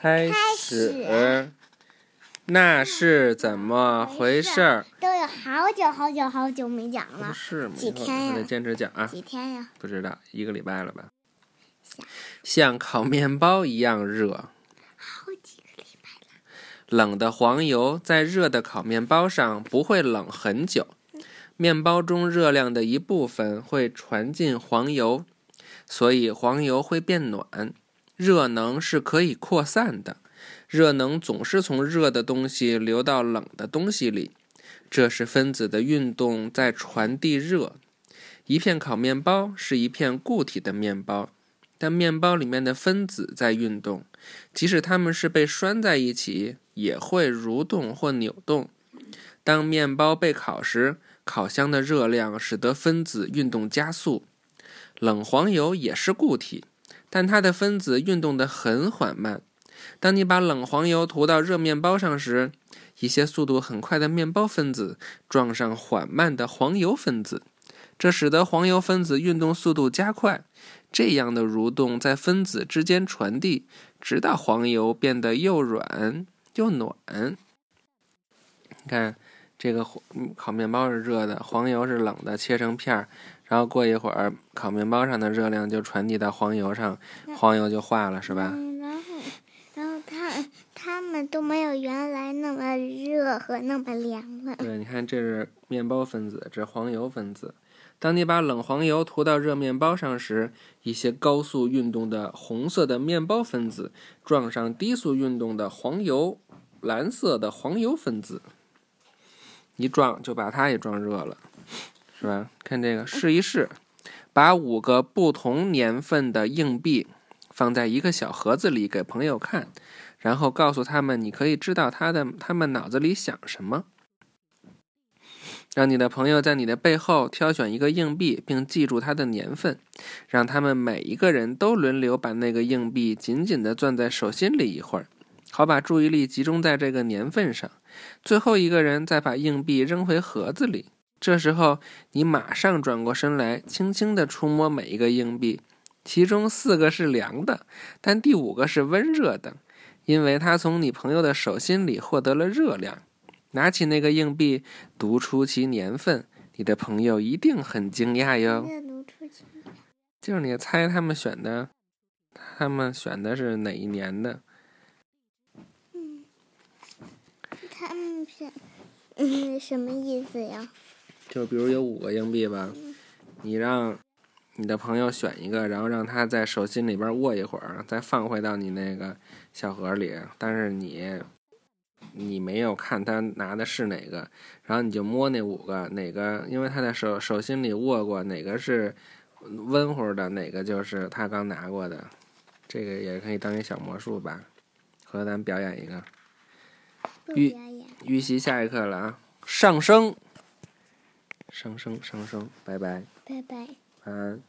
开始，那是怎么回事儿？都有好久好久好久没讲了，是吗？几天呀得坚持讲啊！几天呀？不知道，一个礼拜了吧？像烤面包一样热，好几个礼拜了。冷的黄油在热的烤面包上不会冷很久，面包中热量的一部分会传进黄油，所以黄油会变暖。热能是可以扩散的，热能总是从热的东西流到冷的东西里，这是分子的运动在传递热。一片烤面包是一片固体的面包，但面包里面的分子在运动，即使它们是被拴在一起，也会蠕动或扭动。当面包被烤时，烤箱的热量使得分子运动加速。冷黄油也是固体。但它的分子运动得很缓慢。当你把冷黄油涂到热面包上时，一些速度很快的面包分子撞上缓慢的黄油分子，这使得黄油分子运动速度加快。这样的蠕动在分子之间传递，直到黄油变得又软又暖。你看，这个烤面包是热的，黄油是冷的，切成片儿。然后过一会儿，烤面包上的热量就传递到黄油上，黄油就化了，是吧？嗯，然后，然后它它们都没有原来那么热和那么凉了。对，你看，这是面包分子，这是黄油分子。当你把冷黄油涂到热面包上时，一些高速运动的红色的面包分子撞上低速运动的黄油蓝色的黄油分子，一撞就把它也撞热了。是吧？看这个，试一试，把五个不同年份的硬币放在一个小盒子里给朋友看，然后告诉他们，你可以知道他的他们脑子里想什么。让你的朋友在你的背后挑选一个硬币，并记住它的年份，让他们每一个人都轮流把那个硬币紧紧地攥在手心里一会儿，好把注意力集中在这个年份上。最后一个人再把硬币扔回盒子里。这时候，你马上转过身来，轻轻地触摸每一个硬币，其中四个是凉的，但第五个是温热的，因为它从你朋友的手心里获得了热量。拿起那个硬币，读出其年份，你的朋友一定很惊讶哟。就是你猜他们选的，他们选的是哪一年的？嗯，他们选，嗯，什么意思呀？就比如有五个硬币吧，你让你的朋友选一个，然后让他在手心里边握一会儿，再放回到你那个小盒里。但是你你没有看他拿的是哪个，然后你就摸那五个，哪个因为他在手手心里握过，哪个是温乎的，哪个就是他刚拿过的。这个也可以当一小魔术吧。和咱表演一个。预预习下一课了啊！上升。上升，上升，拜拜，拜拜，晚安。